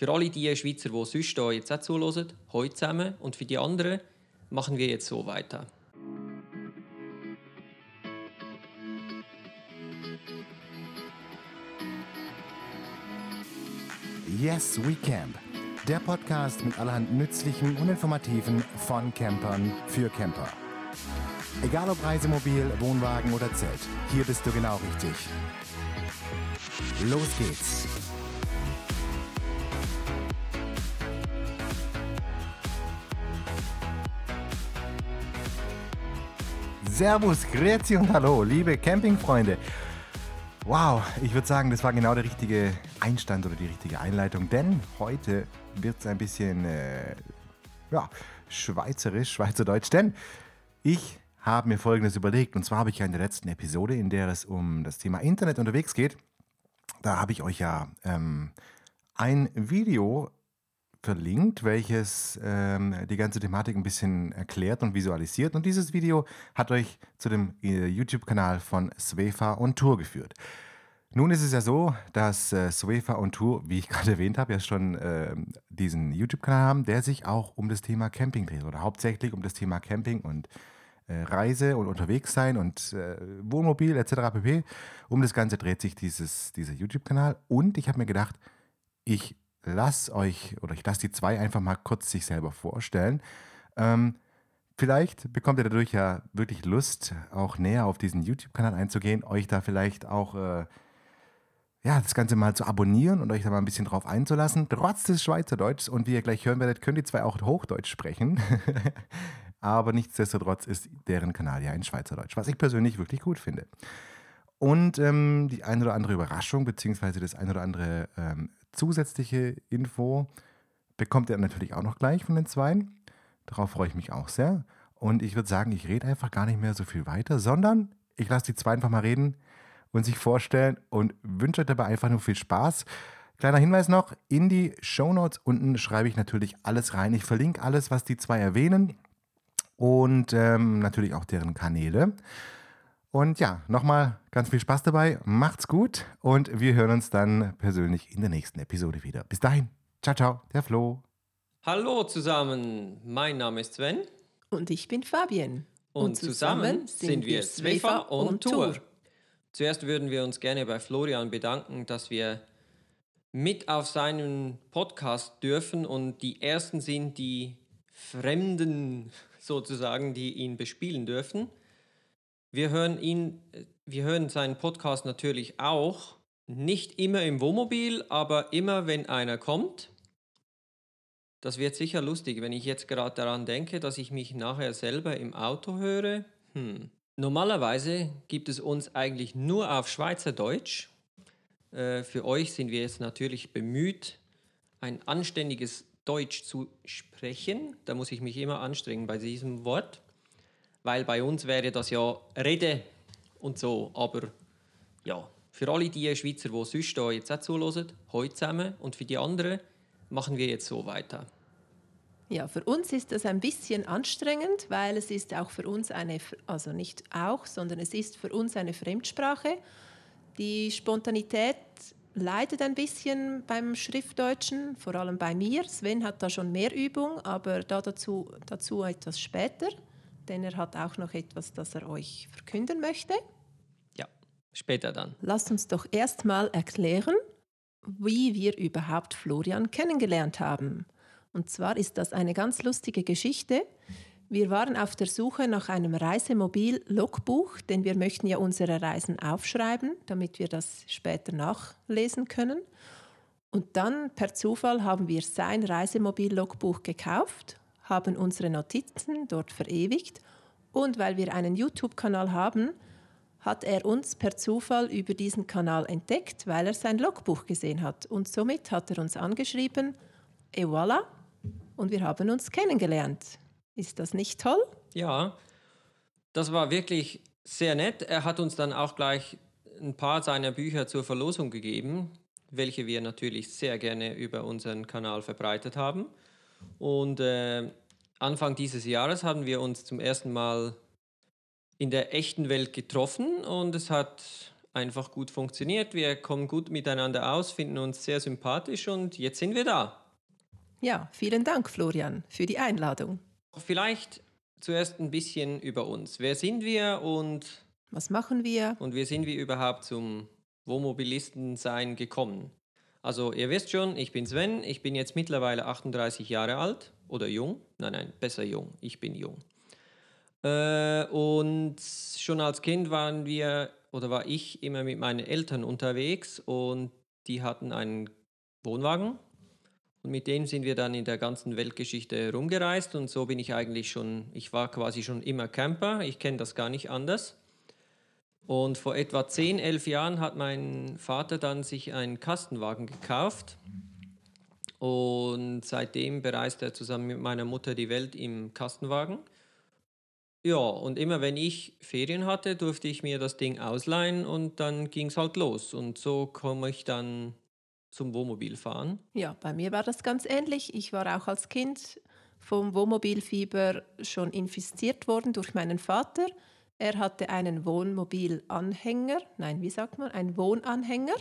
für alle die Schweizer, die sonst hier jetzt auch zuhören, heute zusammen und für die anderen machen wir jetzt so weiter. Yes, we camp. Der Podcast mit allerhand nützlichen und informativen von Campern für Camper. Egal ob Reisemobil, Wohnwagen oder Zelt, hier bist du genau richtig. Los geht's! Servus, Grüezi und Hallo, liebe Campingfreunde. Wow, ich würde sagen, das war genau der richtige Einstand oder die richtige Einleitung, denn heute wird es ein bisschen äh, ja, schweizerisch, schweizerdeutsch, denn ich habe mir Folgendes überlegt und zwar habe ich ja in der letzten Episode, in der es um das Thema Internet unterwegs geht, da habe ich euch ja ähm, ein Video verlinkt, welches ähm, die ganze Thematik ein bisschen erklärt und visualisiert. Und dieses Video hat euch zu dem äh, YouTube-Kanal von Svefa und Tour geführt. Nun ist es ja so, dass äh, Svefa und Tour, wie ich gerade erwähnt habe, ja schon äh, diesen YouTube-Kanal haben, der sich auch um das Thema Camping dreht oder hauptsächlich um das Thema Camping und äh, Reise und unterwegs sein und äh, Wohnmobil etc. pp. Um das Ganze dreht sich dieses, dieser YouTube-Kanal. Und ich habe mir gedacht, ich lasse euch oder ich lasse die zwei einfach mal kurz sich selber vorstellen. Ähm, vielleicht bekommt ihr dadurch ja wirklich Lust, auch näher auf diesen YouTube-Kanal einzugehen, euch da vielleicht auch äh, ja, das Ganze mal zu abonnieren und euch da mal ein bisschen drauf einzulassen, trotz des Schweizerdeutschs. Und wie ihr gleich hören werdet, können die zwei auch Hochdeutsch sprechen. Aber nichtsdestotrotz ist deren Kanal ja in Schweizerdeutsch, was ich persönlich wirklich gut finde. Und ähm, die eine oder andere Überraschung, beziehungsweise das eine oder andere ähm, zusätzliche Info bekommt ihr natürlich auch noch gleich von den Zweien. Darauf freue ich mich auch sehr. Und ich würde sagen, ich rede einfach gar nicht mehr so viel weiter, sondern ich lasse die zwei einfach mal reden und sich vorstellen und wünsche euch dabei einfach nur viel Spaß. Kleiner Hinweis noch, in die Show Notes unten schreibe ich natürlich alles rein. Ich verlinke alles, was die zwei erwähnen und ähm, natürlich auch deren Kanäle. Und ja, nochmal ganz viel Spaß dabei, macht's gut und wir hören uns dann persönlich in der nächsten Episode wieder. Bis dahin, ciao, ciao, der Flo. Hallo zusammen, mein Name ist Sven. Und ich bin Fabian. Und, und zusammen, zusammen, sind wir Svefa und Tour. Zuerst würden wir uns gerne bei Florian bedanken, dass wir mit auf seinen Podcast dürfen und die Ersten sind die Fremden sozusagen, die ihn bespielen dürfen. Wir hören ihn, wir hören seinen Podcast natürlich auch, nicht immer im Wohnmobil, aber immer wenn einer kommt. Das wird sicher lustig, wenn ich jetzt gerade daran denke, dass ich mich nachher selber im Auto höre. Hm. Normalerweise gibt es uns eigentlich nur auf Schweizerdeutsch. Äh, für euch sind wir jetzt natürlich bemüht, ein anständiges Deutsch zu sprechen. Da muss ich mich immer anstrengen bei diesem Wort weil bei uns wäre das ja Rede und so. Aber ja, für alle die Schweizer, die sonst hier jetzt auch zuhören, heute zusammen und für die anderen machen wir jetzt so weiter. Ja, für uns ist das ein bisschen anstrengend, weil es ist auch für uns eine, also nicht auch, sondern es ist für uns eine Fremdsprache. Die Spontanität leidet ein bisschen beim Schriftdeutschen, vor allem bei mir. Sven hat da schon mehr Übung, aber da dazu, dazu etwas später denn er hat auch noch etwas, das er euch verkünden möchte. Ja, später dann. Lasst uns doch erstmal erklären, wie wir überhaupt Florian kennengelernt haben. Und zwar ist das eine ganz lustige Geschichte. Wir waren auf der Suche nach einem Reisemobil-Logbuch, denn wir möchten ja unsere Reisen aufschreiben, damit wir das später nachlesen können. Und dann per Zufall haben wir sein Reisemobil-Logbuch gekauft haben unsere Notizen dort verewigt und weil wir einen YouTube-Kanal haben, hat er uns per Zufall über diesen Kanal entdeckt, weil er sein Logbuch gesehen hat. Und somit hat er uns angeschrieben, et voilà, und wir haben uns kennengelernt. Ist das nicht toll? Ja, das war wirklich sehr nett. Er hat uns dann auch gleich ein paar seiner Bücher zur Verlosung gegeben, welche wir natürlich sehr gerne über unseren Kanal verbreitet haben. Und äh, Anfang dieses Jahres haben wir uns zum ersten Mal in der echten Welt getroffen und es hat einfach gut funktioniert. Wir kommen gut miteinander aus, finden uns sehr sympathisch und jetzt sind wir da. Ja, vielen Dank, Florian, für die Einladung. Vielleicht zuerst ein bisschen über uns. Wer sind wir und was machen wir? Und wie sind wir überhaupt zum Wohnmobilistensein gekommen? Also ihr wisst schon, ich bin Sven, ich bin jetzt mittlerweile 38 Jahre alt oder jung. Nein, nein, besser jung, ich bin jung. Äh, und schon als Kind waren wir oder war ich immer mit meinen Eltern unterwegs und die hatten einen Wohnwagen und mit dem sind wir dann in der ganzen Weltgeschichte rumgereist und so bin ich eigentlich schon, ich war quasi schon immer Camper, ich kenne das gar nicht anders. Und vor etwa 10, 11 Jahren hat mein Vater dann sich einen Kastenwagen gekauft und seitdem bereist er zusammen mit meiner Mutter die Welt im Kastenwagen. Ja, und immer wenn ich Ferien hatte, durfte ich mir das Ding ausleihen und dann ging es halt los. Und so komme ich dann zum Wohnmobilfahren. Ja, bei mir war das ganz ähnlich. Ich war auch als Kind vom Wohnmobilfieber schon infiziert worden durch meinen Vater. Er hatte einen Wohnmobilanhänger, nein, wie sagt man, einen Wohnanhänger.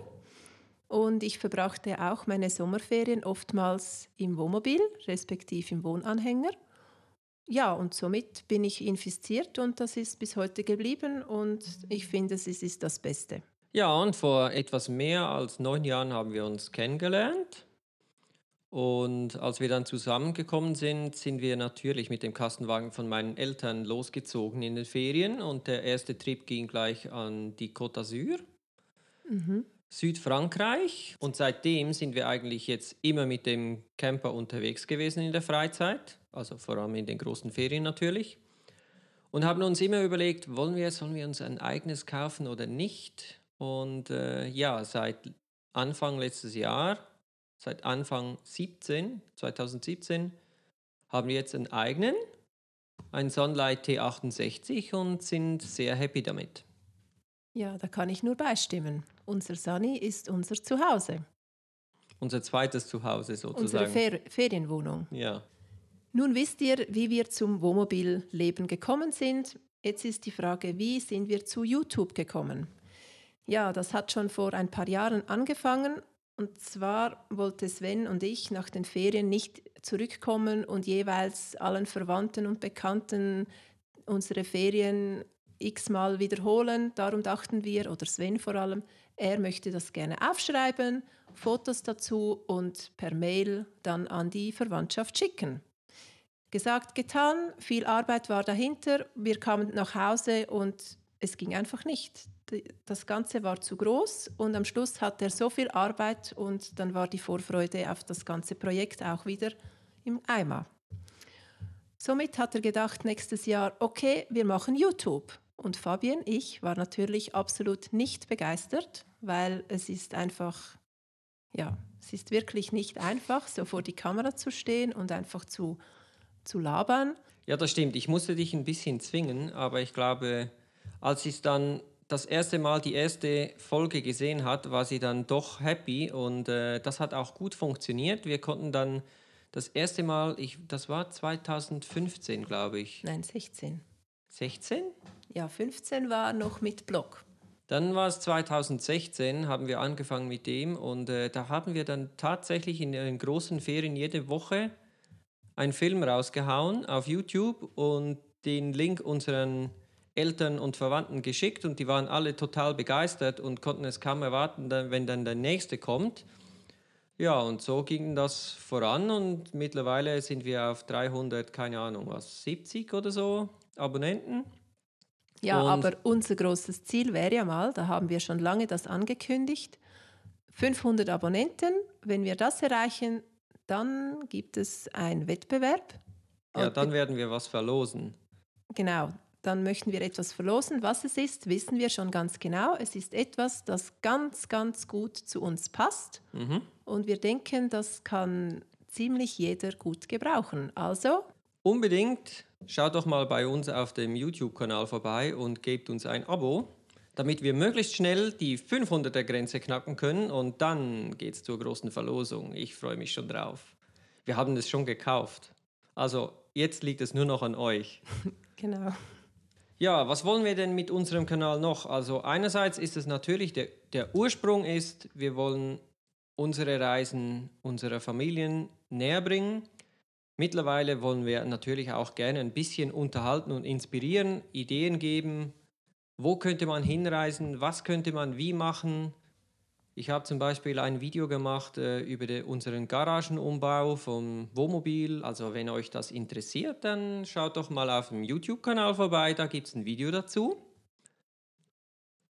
Und ich verbrachte auch meine Sommerferien oftmals im Wohnmobil, respektive im Wohnanhänger. Ja, und somit bin ich infiziert und das ist bis heute geblieben und ich finde, es ist das Beste. Ja, und vor etwas mehr als neun Jahren haben wir uns kennengelernt. Und als wir dann zusammengekommen sind, sind wir natürlich mit dem Kastenwagen von meinen Eltern losgezogen in den Ferien. Und der erste Trip ging gleich an die Côte d'Azur. Mhm. Südfrankreich. Und seitdem sind wir eigentlich jetzt immer mit dem Camper unterwegs gewesen in der Freizeit, also vor allem in den großen Ferien natürlich. Und haben uns immer überlegt, wollen wir, sollen wir uns ein eigenes kaufen oder nicht? Und äh, ja, seit Anfang letztes Jahr, seit Anfang 17, 2017, haben wir jetzt einen eigenen, einen Sunlight T68 und sind sehr happy damit. Ja, da kann ich nur beistimmen. Unser Sunny ist unser Zuhause. Unser zweites Zuhause sozusagen. Unsere Fer Ferienwohnung. Ja. Nun wisst ihr, wie wir zum Wohnmobilleben gekommen sind. Jetzt ist die Frage, wie sind wir zu YouTube gekommen? Ja, das hat schon vor ein paar Jahren angefangen. Und zwar wollte Sven und ich nach den Ferien nicht zurückkommen und jeweils allen Verwandten und Bekannten unsere Ferien x-mal wiederholen. Darum dachten wir, oder Sven vor allem, er möchte das gerne aufschreiben, Fotos dazu und per Mail dann an die Verwandtschaft schicken. Gesagt, getan, viel Arbeit war dahinter. Wir kamen nach Hause und es ging einfach nicht das Ganze war zu groß und am Schluss hatte er so viel Arbeit und dann war die Vorfreude auf das ganze Projekt auch wieder im Eimer. Somit hat er gedacht, nächstes Jahr, okay, wir machen YouTube. Und Fabian, ich war natürlich absolut nicht begeistert, weil es ist einfach, ja, es ist wirklich nicht einfach, so vor die Kamera zu stehen und einfach zu, zu labern. Ja, das stimmt. Ich musste dich ein bisschen zwingen, aber ich glaube, als ich dann das erste Mal die erste Folge gesehen hat, war sie dann doch happy und äh, das hat auch gut funktioniert. Wir konnten dann das erste Mal, ich, das war 2015, glaube ich. Nein, 16. 16? Ja, 15 war noch mit Blog. Dann war es 2016, haben wir angefangen mit dem und äh, da haben wir dann tatsächlich in den großen Ferien jede Woche einen Film rausgehauen auf YouTube und den Link unseren Eltern und Verwandten geschickt und die waren alle total begeistert und konnten es kaum erwarten, wenn dann der nächste kommt. Ja, und so ging das voran und mittlerweile sind wir auf 300, keine Ahnung, was, 70 oder so Abonnenten. Ja, und aber unser großes Ziel wäre ja mal, da haben wir schon lange das angekündigt, 500 Abonnenten. Wenn wir das erreichen, dann gibt es einen Wettbewerb. Ja, dann werden wir was verlosen. Genau, dann möchten wir etwas verlosen. Was es ist, wissen wir schon ganz genau. Es ist etwas, das ganz, ganz gut zu uns passt. Mhm. Und wir denken, das kann ziemlich jeder gut gebrauchen. Also. Unbedingt schaut doch mal bei uns auf dem YouTube-Kanal vorbei und gebt uns ein Abo, damit wir möglichst schnell die 500er-Grenze knacken können. Und dann geht es zur großen Verlosung. Ich freue mich schon drauf. Wir haben es schon gekauft. Also jetzt liegt es nur noch an euch. genau. Ja, was wollen wir denn mit unserem Kanal noch? Also einerseits ist es natürlich, der, der Ursprung ist, wir wollen unsere Reisen unserer Familien näher bringen. Mittlerweile wollen wir natürlich auch gerne ein bisschen unterhalten und inspirieren, Ideen geben. Wo könnte man hinreisen? Was könnte man wie machen? Ich habe zum Beispiel ein Video gemacht äh, über de, unseren Garagenumbau vom Wohnmobil. Also wenn euch das interessiert, dann schaut doch mal auf dem YouTube-Kanal vorbei, da gibt es ein Video dazu.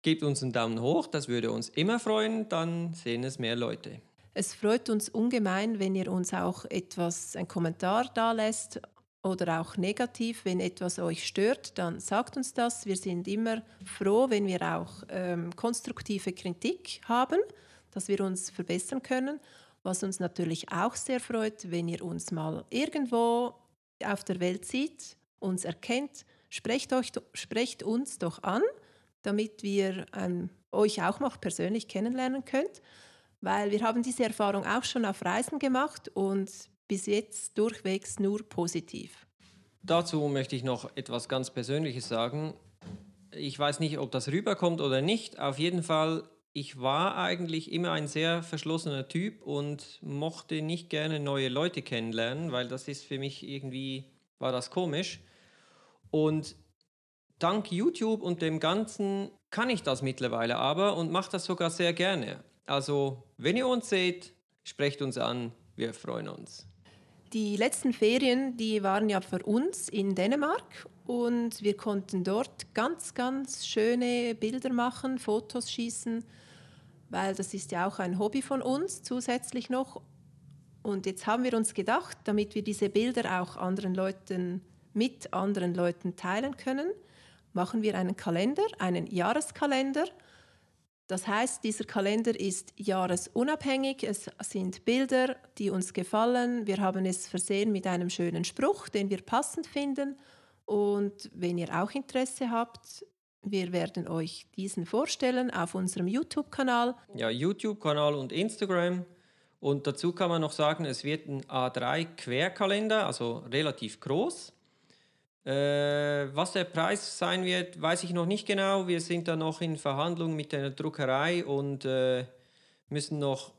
Gebt uns einen Daumen hoch, das würde uns immer freuen, dann sehen es mehr Leute. Es freut uns ungemein, wenn ihr uns auch etwas, einen Kommentar da lässt oder auch negativ, wenn etwas euch stört, dann sagt uns das. Wir sind immer froh, wenn wir auch ähm, konstruktive Kritik haben, dass wir uns verbessern können. Was uns natürlich auch sehr freut, wenn ihr uns mal irgendwo auf der Welt sieht, uns erkennt, sprecht, euch, sprecht uns doch an, damit wir ähm, euch auch noch persönlich kennenlernen könnt, weil wir haben diese Erfahrung auch schon auf Reisen gemacht und bis jetzt durchwegs nur positiv. Dazu möchte ich noch etwas ganz Persönliches sagen. Ich weiß nicht, ob das rüberkommt oder nicht. Auf jeden Fall, ich war eigentlich immer ein sehr verschlossener Typ und mochte nicht gerne neue Leute kennenlernen, weil das ist für mich irgendwie, war das komisch. Und dank YouTube und dem Ganzen kann ich das mittlerweile aber und mache das sogar sehr gerne. Also, wenn ihr uns seht, sprecht uns an, wir freuen uns. Die letzten Ferien, die waren ja für uns in Dänemark und wir konnten dort ganz, ganz schöne Bilder machen, Fotos schießen, weil das ist ja auch ein Hobby von uns zusätzlich noch. Und jetzt haben wir uns gedacht, damit wir diese Bilder auch anderen Leuten mit anderen Leuten teilen können, machen wir einen Kalender, einen Jahreskalender das heißt, dieser Kalender ist jahresunabhängig. Es sind Bilder, die uns gefallen. Wir haben es versehen mit einem schönen Spruch, den wir passend finden. Und wenn ihr auch Interesse habt, wir werden euch diesen vorstellen auf unserem YouTube-Kanal. Ja, YouTube-Kanal und Instagram. Und dazu kann man noch sagen, es wird ein A3-Querkalender, also relativ groß. Äh, was der Preis sein wird, weiß ich noch nicht genau. Wir sind da noch in Verhandlungen mit der Druckerei und äh, müssen noch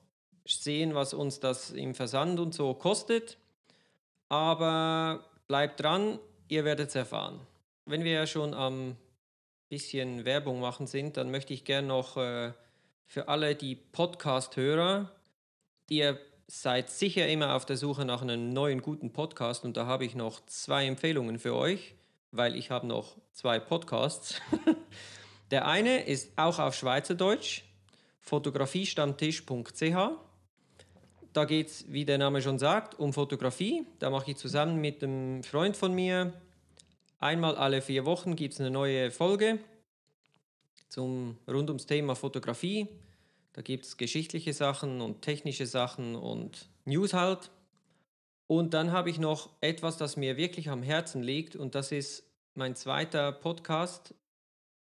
sehen, was uns das im Versand und so kostet. Aber bleibt dran, ihr werdet es erfahren. Wenn wir ja schon am bisschen Werbung machen sind, dann möchte ich gerne noch äh, für alle die Podcast-Hörer, die ihr seid sicher immer auf der Suche nach einem neuen guten Podcast und da habe ich noch zwei Empfehlungen für euch, weil ich habe noch zwei Podcasts. der eine ist auch auf Schweizerdeutsch, fotografiestammtisch.ch. Da geht es, wie der Name schon sagt, um Fotografie. Da mache ich zusammen mit einem Freund von mir einmal alle vier Wochen gibt es eine neue Folge zum, rund ums Thema Fotografie. Da gibt es geschichtliche Sachen und technische Sachen und News halt. Und dann habe ich noch etwas, das mir wirklich am Herzen liegt und das ist mein zweiter Podcast,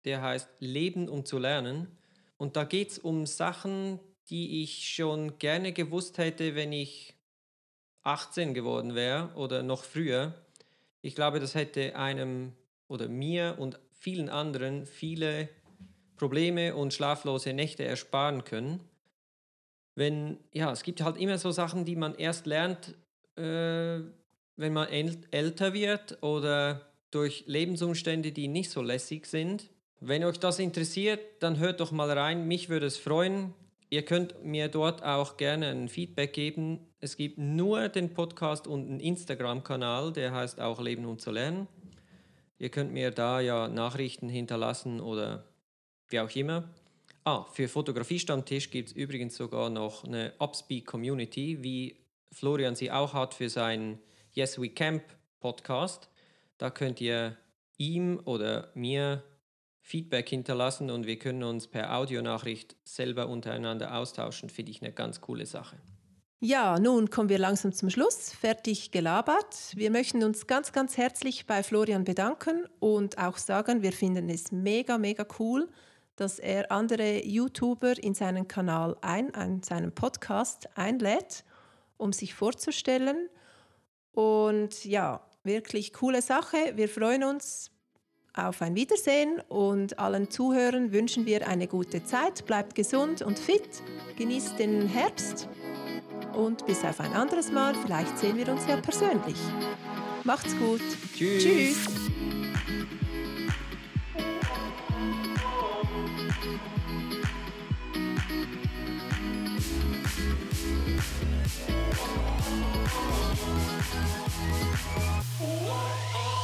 der heißt Leben um zu lernen. Und da geht es um Sachen, die ich schon gerne gewusst hätte, wenn ich 18 geworden wäre oder noch früher. Ich glaube, das hätte einem oder mir und vielen anderen viele Probleme und schlaflose Nächte ersparen können. Wenn, ja, es gibt halt immer so Sachen, die man erst lernt, äh, wenn man älter wird oder durch Lebensumstände, die nicht so lässig sind. Wenn euch das interessiert, dann hört doch mal rein. Mich würde es freuen. Ihr könnt mir dort auch gerne ein Feedback geben. Es gibt nur den Podcast und einen Instagram-Kanal, der heißt auch Leben und zu lernen. Ihr könnt mir da ja Nachrichten hinterlassen oder wie auch immer. Ah, für Fotografie-Stammtisch gibt es übrigens sogar noch eine Upspeak-Community, wie Florian sie auch hat für seinen Yes We Camp Podcast. Da könnt ihr ihm oder mir Feedback hinterlassen und wir können uns per Audionachricht selber untereinander austauschen. Finde ich eine ganz coole Sache. Ja, nun kommen wir langsam zum Schluss. Fertig gelabert. Wir möchten uns ganz, ganz herzlich bei Florian bedanken und auch sagen, wir finden es mega, mega cool, dass er andere YouTuber in seinen Kanal ein, in seinen Podcast einlädt, um sich vorzustellen. Und ja, wirklich coole Sache. Wir freuen uns auf ein Wiedersehen und allen Zuhörern wünschen wir eine gute Zeit. Bleibt gesund und fit, genießt den Herbst und bis auf ein anderes Mal. Vielleicht sehen wir uns ja persönlich. Macht's gut. Tschüss. Tschüss. What?